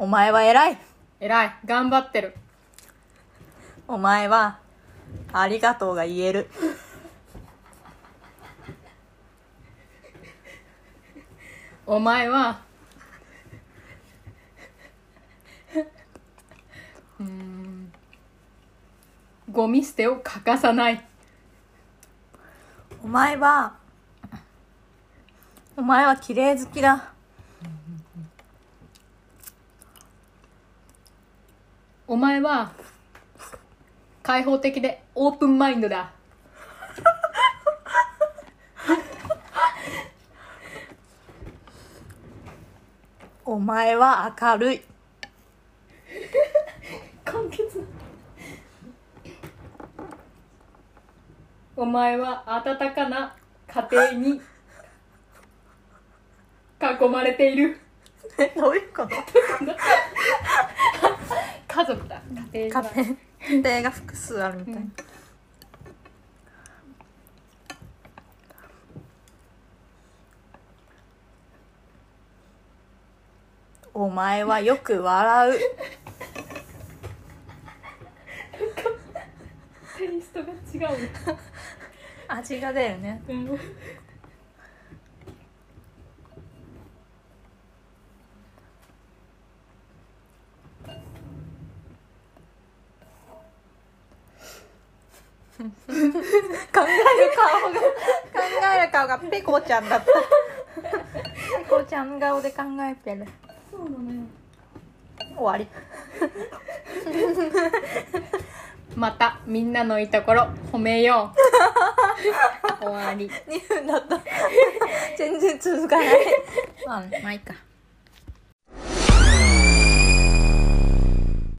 お前は偉い。偉い。頑張ってる。お前はありがとうが言える。お前はうーんゴミ捨てを欠かさない。お前はお前は綺麗好きだお前は開放的でオープンマインドだ。お前は明るい。簡潔お前は温かな家庭に囲まれている。えどういうこと？家庭家庭が複数あるみたい。な、うん。お前はよく笑う。テイストが違う。ね 味が出るね。うん 考える顔が考える顔がペコちゃんだった。ペコちゃん顔で考えてる。そうだね終わり。またみんなのいいところ褒めよう。終わり。2分だった。全然続かない。まあまあいいか